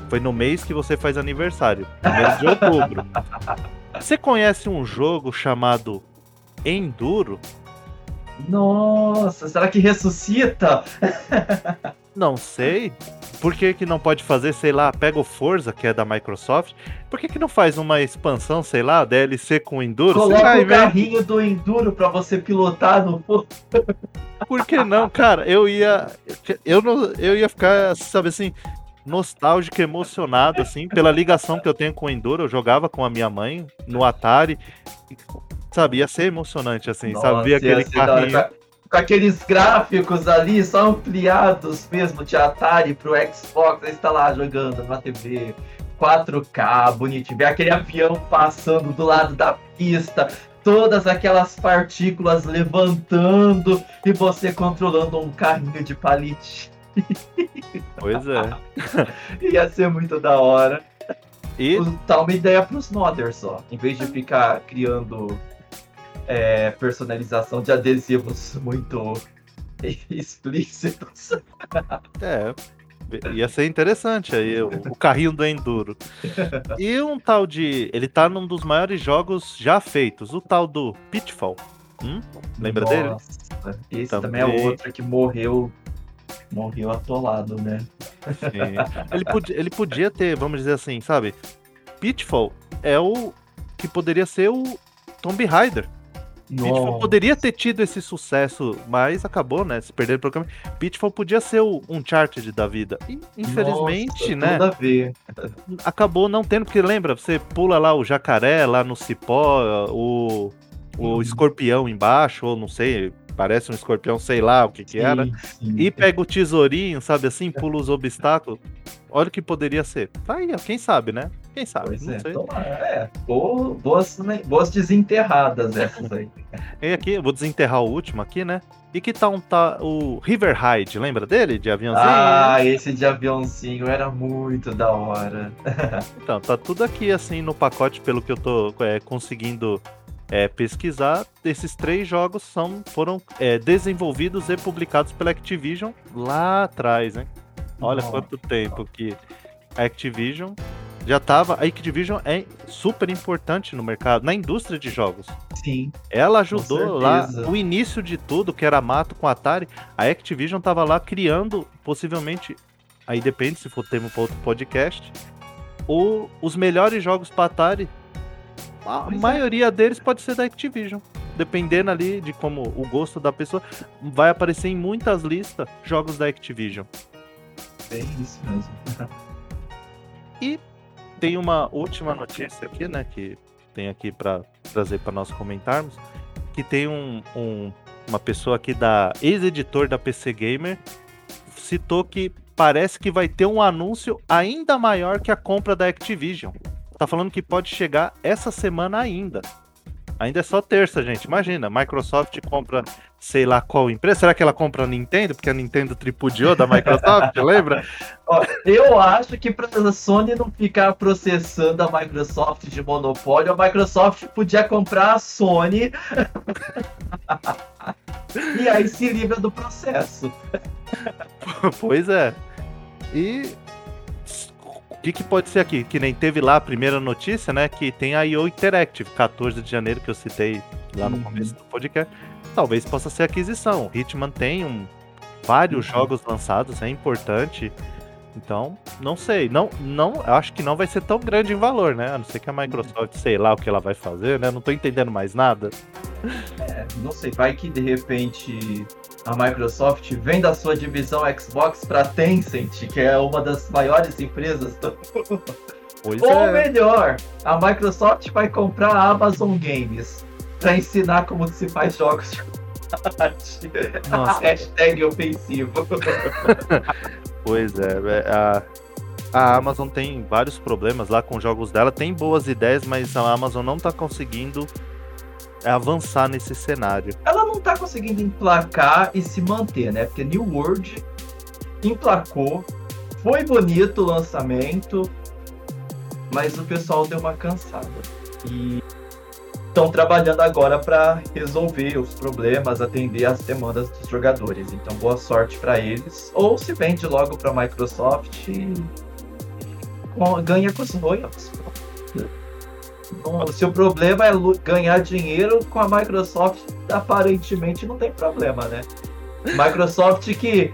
Foi no mês que você faz aniversário, no mês de outubro. Você conhece um jogo chamado Enduro? Nossa, será que ressuscita? Não sei. Por que, que não pode fazer, sei lá, pega o Forza, que é da Microsoft. Por que, que não faz uma expansão, sei lá, DLC com Enduro? Coloca o ver. carrinho do Enduro pra você pilotar no. Por que não, cara? Eu ia. Eu, não, eu ia ficar, sabe assim, nostálgico, emocionado, assim, pela ligação que eu tenho com o Enduro. Eu jogava com a minha mãe no Atari. Sabe, ia ser emocionante, assim, sabe? Ver Nossa, aquele da hora, carrinho. Com aqueles gráficos ali, só ampliados mesmo de Atari pro Xbox. Aí você tá lá jogando na TV 4K, bonitinho. Vê aquele avião passando do lado da pista. Todas aquelas partículas levantando e você controlando um carrinho de palite. Pois é. Ia ser muito da hora. E Tá uma ideia pros modders só. Em vez de ficar criando é, personalização de adesivos muito explícitos. É. Ia ser interessante aí, o, o carrinho do Enduro. E um tal de. Ele tá num dos maiores jogos já feitos, o tal do Pitfall. Hum? Lembra dele? Nossa, esse Também. também. é outro que morreu. Morreu atolado, né? Sim. Ele, podia, ele podia ter, vamos dizer assim, sabe? Pitfall é o que poderia ser o Tomb Raider. Pitfall poderia ter tido esse sucesso, mas acabou, né? Se perder o caminho. Pitfall podia ser o Uncharted da vida. E, infelizmente, Nossa, né? Tudo a ver. acabou não tendo, porque lembra, você pula lá o jacaré lá no cipó, o, o Uhum. escorpião embaixo, ou não sei, parece um escorpião, sei lá o que que era. Sim, sim. E pega o tesourinho, sabe assim, pula os obstáculos. Olha o que poderia ser. Tá aí, ó, quem sabe, né? Quem sabe, Pois não é, sei. tomara. É, bo- boas, né, boas desenterradas essas aí. E aqui, eu vou desenterrar o último aqui, né? E que tal um tá o River Ride, lembra dele? De aviãozinho? Ah, esse de aviãozinho era muito da hora. Então, tá tudo aqui assim no pacote, pelo que eu tô é, conseguindo é, pesquisar. Esses três jogos são, foram é, desenvolvidos e publicados pela Activision lá atrás, hein? Olha Nossa. quanto tempo que a Activision já tava. A Activision é super importante no mercado, na indústria de jogos. Sim. Ela ajudou lá o início de tudo, que era mato com Atari. A Activision tava lá criando, possivelmente, aí depende se for tema para outro podcast, o- os melhores jogos para Atari. A Pois é. maioria deles pode ser da Activision. Dependendo ali de como o gosto da pessoa, vai aparecer em muitas listas jogos da Activision. É isso mesmo. Tem uma última notícia aqui, né, que tem aqui para trazer para nós comentarmos, que tem um, um- uma pessoa aqui da ex-editor da PC Gamer citou que parece que vai ter um anúncio ainda maior que a compra da Activision. Tá falando que pode chegar essa semana ainda. Ainda é só terça, gente. Imagina, Microsoft compra, sei lá qual empresa. Será que ela compra a Nintendo? Porque a Nintendo tripudiou da Microsoft, lembra? Eu acho que pra Sony não ficar processando a Microsoft de monopólio, a Microsoft podia comprar a Sony. e aí se livra do processo. pois é. E o que, que pode ser aqui? Que nem teve lá a primeira notícia, né? Que tem a IO Interactive, 14 de janeiro, que eu citei lá no Uhum. começo do podcast. Talvez possa ser aquisição. Hitman tem um, vários Uhum. jogos lançados, é importante. Então, não sei. Não, não, acho que não vai ser tão grande em valor, né? A não ser que a Microsoft, sei lá o que ela vai fazer, né? Não tô entendendo mais nada. É, não sei, vai que de repente a Microsoft vende a sua divisão Xbox pra Tencent, que é uma das maiores empresas do Ou é. melhor, a Microsoft vai comprar a Amazon Games pra ensinar como se faz jogos de combate. Nossa. Hashtag ofensivo. Pois é, é, a, a Amazon tem vários problemas lá com os jogos dela, tem boas ideias, mas a Amazon não tá conseguindo avançar nesse cenário. Ela não tá conseguindo emplacar e se manter, né? Porque New World emplacou, foi bonito o lançamento, mas o pessoal deu uma cansada. E estão trabalhando agora para resolver os problemas, atender as demandas dos jogadores. Então, boa sorte para eles. Ou se vende logo para a Microsoft e ganha com os royalties. Se o problema é ganhar dinheiro com a Microsoft, aparentemente não tem problema, né? Microsoft que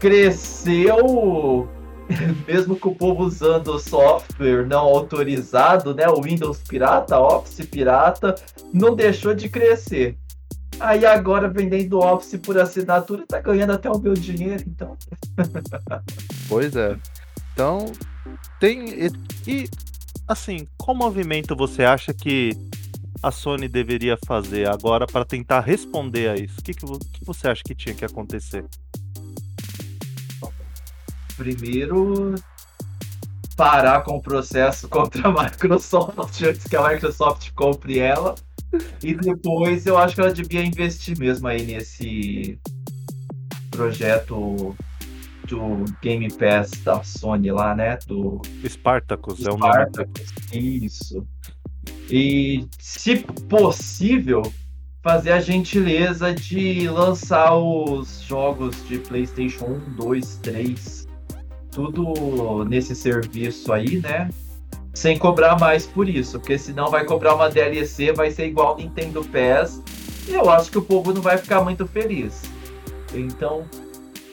cresceu mesmo com o povo usando software não autorizado, né, o Windows pirata, Office pirata, não deixou de crescer. Aí agora vendendo Office por assinatura tá ganhando até o meu dinheiro, então. pois é. Então, tem e, assim, qual movimento você acha que a Sony deveria fazer agora para tentar responder a isso? O que, que, que você acha que tinha que acontecer? Primeiro parar com o processo contra a Microsoft antes que a Microsoft compre ela. E depois eu acho que ela devia investir mesmo aí nesse projeto do Game Pass da Sony lá, né? Do Spartacus, é o nome. Isso. E se possível, fazer a gentileza de lançar os jogos de PlayStation 1, 2, 3 tudo nesse serviço aí, né? Sem cobrar mais por isso, porque senão vai cobrar uma DLC, vai ser igual Nintendo PES, e eu acho que o povo não vai ficar muito feliz. Então,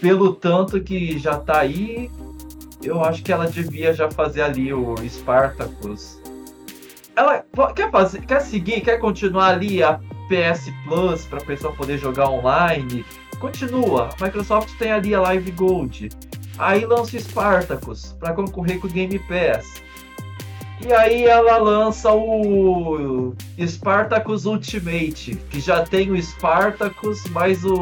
pelo tanto que já tá aí, eu acho que ela devia já fazer ali o Spartacus. Ela quer fazer, quer seguir, quer continuar ali a PS Plus para a pessoa poder jogar online. Continua. A Microsoft tem ali a Live Gold. Aí lança o Spartacus para concorrer com o Game Pass. E aí ela lança o Spartacus Ultimate, que já tem o Spartacus mais o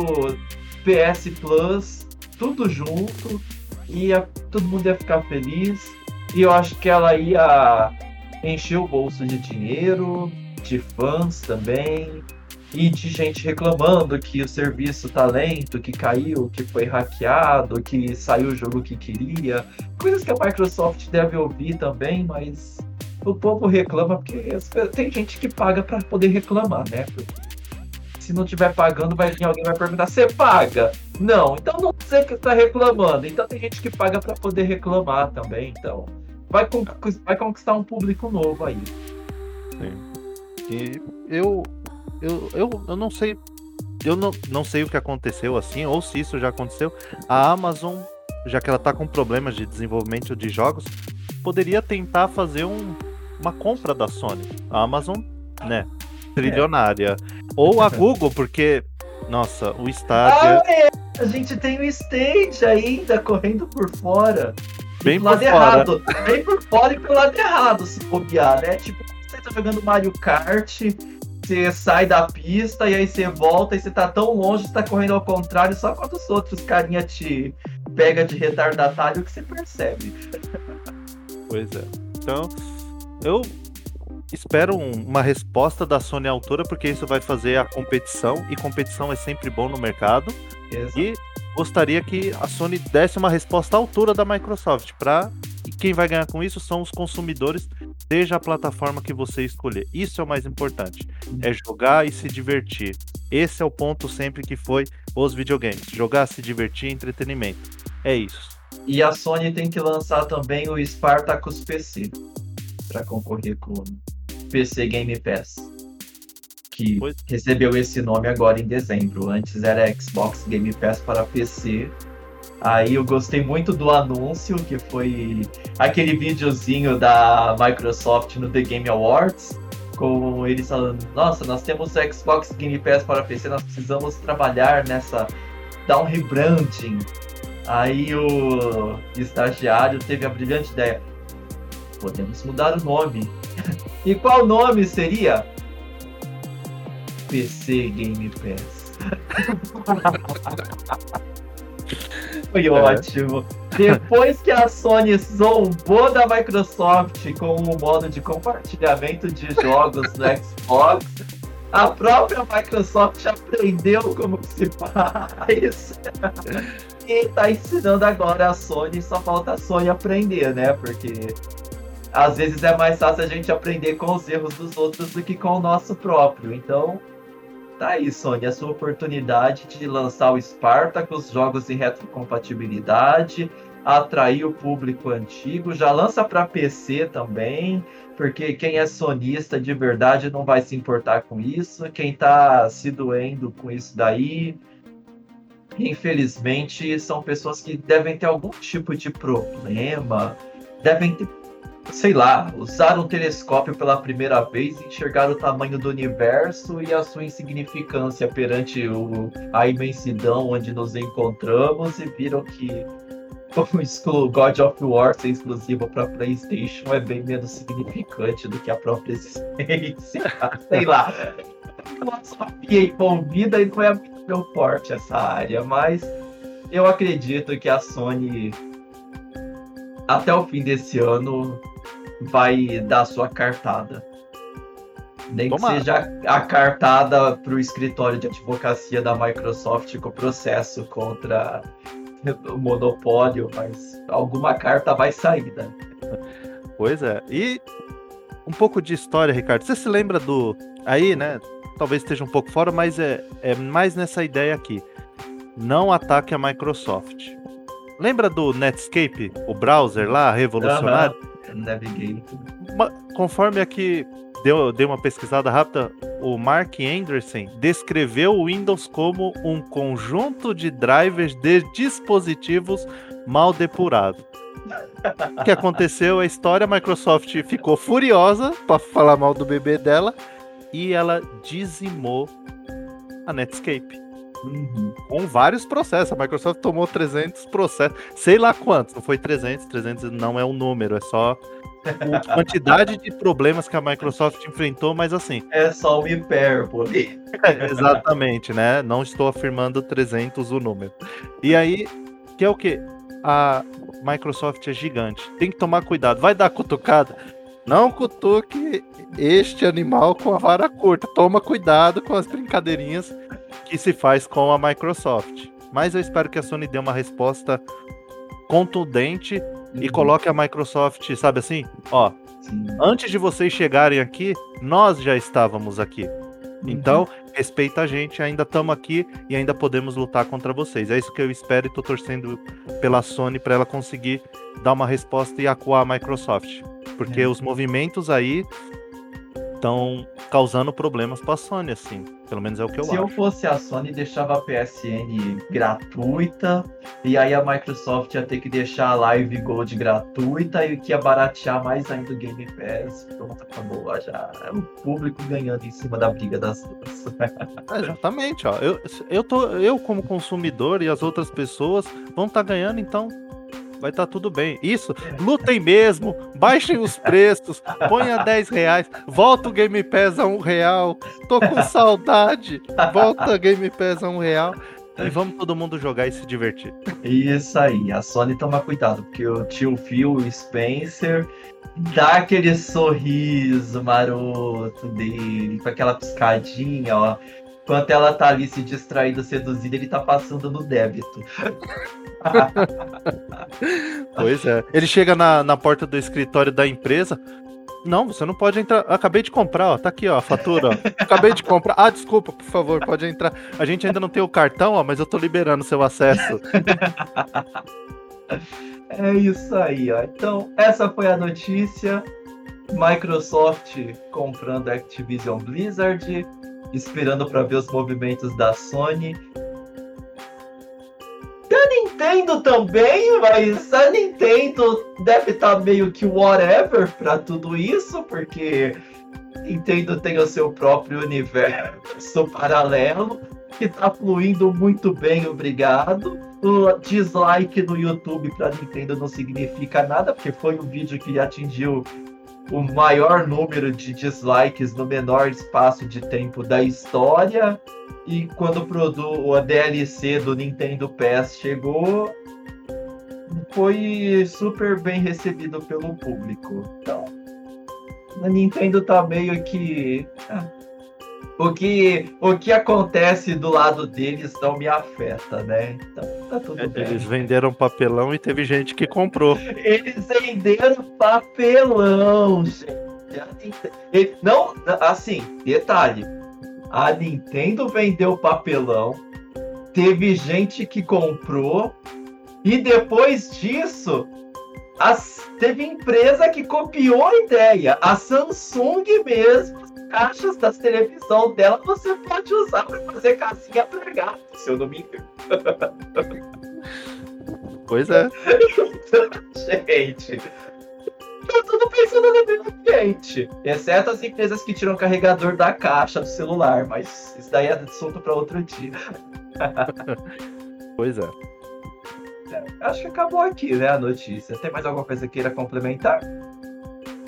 PS Plus, tudo junto. E todo mundo ia ficar feliz. E eu acho que ela ia encher o bolso de dinheiro, de fãs também e de gente reclamando que o serviço tá lento, que caiu, que foi hackeado, que saiu o jogo que queria. Coisas que a Microsoft deve ouvir também, mas o povo reclama porque tem gente que paga para poder reclamar, né? Se não tiver pagando, vai vir alguém vai perguntar: "Você paga?" Não, então não sei que está reclamando. Então tem gente que paga para poder reclamar também, então vai, vai conquistar um público novo aí. Sim. E eu eu, eu, eu não sei. Eu não, não sei o que aconteceu assim, ou se isso já aconteceu. A Amazon, já que ela tá com problemas de desenvolvimento de jogos, poderia tentar fazer um, uma compra da Sony. A Amazon, né? Trilionária. É. Ou a Google, porque. Nossa, o Stadia. Ah, é. A gente tem o Stage ainda correndo por fora. Bem por lado errado. Bem por fora e pelo lado errado, se bobear, né? Tipo, você tá jogando Mario Kart você sai da pista e aí você volta e você tá tão longe, você tá correndo ao contrário, só quando os outros carinha te pega de retardatário que você percebe. Pois é. Então, eu espero um, uma resposta da Sony à altura, porque isso vai fazer a competição, e competição é sempre bom no mercado. Exato. E gostaria que a Sony desse uma resposta à altura da Microsoft para e quem vai ganhar com isso são os consumidores, seja a plataforma que você escolher. Isso é o mais importante. É jogar e se divertir. Esse é o ponto sempre que foi os videogames. Jogar, se divertir, entretenimento. É isso. E a Sony tem que lançar também o Spartacus PC para concorrer com o PC Game Pass. Que pois... recebeu esse nome agora em dezembro. Antes era Xbox Game Pass para PC Aí eu gostei muito do anúncio, que foi aquele videozinho da Microsoft no The Game Awards, com eles falando, nossa, nós temos Xbox Game Pass para PC, nós precisamos trabalhar nessa, dar um rebranding. Aí o estagiário teve a brilhante ideia, podemos mudar o nome. e qual nome seria? PC Game Pass. Foi é. ótimo. Depois que a Sony zombou da Microsoft com o modo de compartilhamento de jogos no Xbox, A própria Microsoft aprendeu como se faz. e tá ensinando agora a Sony, só falta a Sony aprender, né? Porque às vezes é mais fácil a gente aprender com os erros dos outros do que com o nosso próprio. Então, tá aí, Sony, a sua oportunidade de lançar o Spartacus, jogos em retrocompatibilidade, atrair o público antigo, já lança para PC também, porque quem é sonista de verdade não vai se importar com isso, quem tá se doendo com isso daí, infelizmente, são pessoas que devem ter algum tipo de problema, devem ter, sei lá, usar um telescópio pela primeira vez e enxergar o tamanho do universo e a sua insignificância perante o, a imensidão onde nos encontramos e viram que o God of War ser exclusivo para PlayStation é bem menos significante do que a própria existência. Sei lá. Filosofia envolvida e não é meu forte essa área, mas eu acredito que a Sony até o fim desse ano vai dar sua cartada. Nem Tomara. que seja a cartada para o escritório de advocacia da Microsoft com o processo contra o monopólio, mas alguma carta vai sair, né? Pois é. E um pouco de história, Ricardo. Você se lembra do. Aí, né? Talvez esteja um pouco fora, mas é, é mais nessa ideia aqui. Não ataque a Microsoft. Lembra do Netscape, o browser lá, revolucionário? Uhum. Conforme aqui deu, dei uma pesquisada rápida, o Mark Anderson descreveu o Windows como um conjunto de drivers de dispositivos mal depurado. O que aconteceu? A história, a Microsoft ficou furiosa para falar mal do bebê dela e ela dizimou a Netscape. Uhum. Com vários processos. A Microsoft tomou 300 processos. Sei lá quantos. Não foi 300. 300 não é um número. É só a quantidade de problemas que a Microsoft enfrentou, mas assim. É só o hipérbole. exatamente, né? Não estou afirmando 300 o número. E aí, que é o que? A Microsoft é gigante. Tem que tomar cuidado. Vai dar cutucada? Não cutuque este animal com a vara curta. Toma cuidado com as brincadeirinhas que se faz com a Microsoft. Mas eu espero que a Sony dê uma resposta contundente e coloque a Microsoft, sabe assim? Ó, Sim. antes de vocês chegarem aqui, nós já estávamos aqui. Uhum. Então, respeita a gente, ainda estamos aqui e ainda podemos lutar contra vocês. É isso que eu espero e tô torcendo pela Sony para ela conseguir dar uma resposta e acuar a Microsoft. Porque é. os movimentos aí estão causando problemas para a Sony, assim. Pelo menos é o que eu Se acho. Se eu fosse a Sony, deixava a PSN gratuita, e aí a Microsoft ia ter que deixar a Live Gold gratuita e que ia baratear mais ainda o Game Pass. Pronto, acabou já. É o público ganhando em cima da briga das duas. É, exatamente, ó. Eu, eu, tô, eu, como consumidor, e as outras pessoas vão estar tá ganhando, então vai estar tá tudo bem. Isso, lutem mesmo, baixem os preços, ponha 10 reais, volta o Game Pass a um real. Tô com saudade, volta o Game Pass a um real. E vamos todo mundo jogar e se divertir. Isso aí, a Sony toma cuidado, porque o tio Phil o Spencer dá aquele sorriso maroto dele, com aquela piscadinha, ó. Enquanto ela tá ali se distraindo, seduzida, ele tá passando no débito. pois é. Ele chega na, na porta do escritório da empresa. Não, você não pode entrar. Acabei de comprar, ó. Tá aqui, ó, a fatura. Ó. Acabei de comprar. Ah, desculpa, por favor, pode entrar. A gente ainda não tem o cartão, ó, mas eu tô liberando seu acesso. É isso aí, ó. Então, essa foi a notícia. Microsoft comprando Activision Blizzard, esperando para ver os movimentos da Sony Nintendo também, mas a Nintendo deve estar tá meio que whatever para tudo isso, porque Nintendo tem o seu próprio universo paralelo que tá fluindo muito bem, obrigado. O dislike no YouTube para Nintendo não significa nada, porque foi um vídeo que atingiu o maior número de dislikes no menor espaço de tempo da história. E quando o a DLC do Nintendo PS chegou, foi super bem recebido pelo público. Então, a Nintendo tá meio que. Ah, o que, o que acontece do lado deles não me afeta, né? Então tá tudo É, bem. Eles venderam papelão e teve gente que comprou. Eles venderam papelão, gente. Não, assim, detalhe. A Nintendo vendeu papelão, teve gente que comprou, e depois disso, as- teve empresa que copiou a ideia. A Samsung mesmo, caixas das televisão dela, você pode usar para fazer casinha pra gato, se eu não me engano. Pois é. Gente, tá tudo pensando no mesmo ambiente. Exceto as empresas que tiram o carregador da caixa do celular, mas isso daí é assunto para outro dia. Pois é. Acho que acabou aqui, né, a notícia. Tem mais alguma coisa que queira complementar?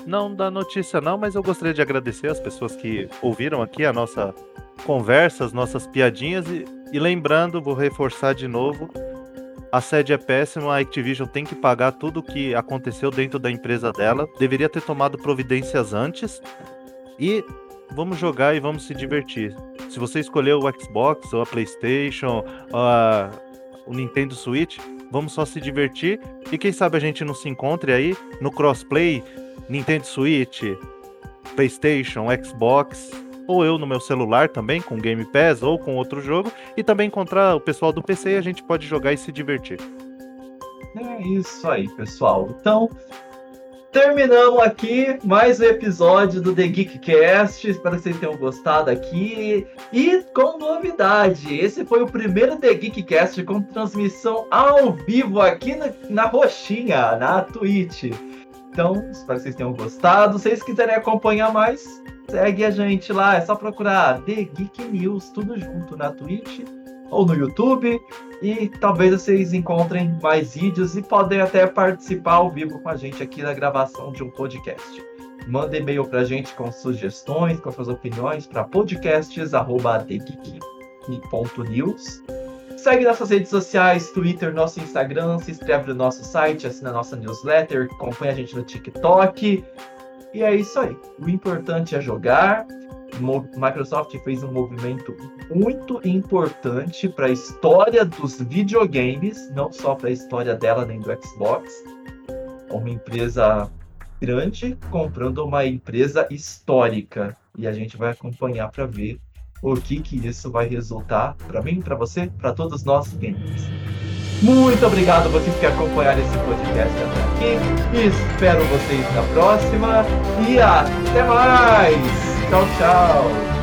Não dá notícia não, mas eu gostaria de agradecer as pessoas que ouviram aqui a nossa conversa, as nossas piadinhas e, e lembrando, vou reforçar de novo, a sede é péssima, a Activision tem que pagar tudo o que aconteceu dentro da empresa dela, deveria ter tomado providências antes e vamos jogar e vamos se divertir. Se você escolheu o Xbox ou a PlayStation, a- o Nintendo Switch, vamos só se divertir e quem sabe a gente não se encontre aí no crossplay Nintendo Switch, PlayStation, Xbox, ou eu no meu celular também, com Game Pass ou com outro jogo, e também encontrar o pessoal do PC e a gente pode jogar e se divertir. É isso aí, pessoal. Então, terminamos aqui mais um episódio do The Geekcast. Espero que vocês tenham gostado aqui. E com novidade, esse foi o primeiro The Geekcast com transmissão ao vivo aqui na, na Roxinha, na Twitch. Então, espero que vocês tenham gostado. Se vocês quiserem acompanhar mais, segue a gente lá. É só procurar The Geek News, tudo junto na Twitch ou no YouTube. E talvez vocês encontrem mais vídeos e podem até participar ao vivo com a gente aqui na gravação de um podcast. Manda e-mail pra gente com sugestões, com suas opiniões para podcasts.news. Segue nossas redes sociais, Twitter, nosso Instagram, se inscreve no nosso site, assina nossa newsletter, acompanha a gente no TikTok. E é isso aí. O importante é jogar. Microsoft fez um movimento muito importante para a história dos videogames, não só para a história dela nem do Xbox. Uma empresa grande comprando uma empresa histórica e a gente vai acompanhar para ver o que que isso vai resultar para mim, para você, para todos nós gamers. Muito obrigado a vocês que acompanharam esse podcast até aqui. Espero vocês na próxima e até mais. Tchau, tchau.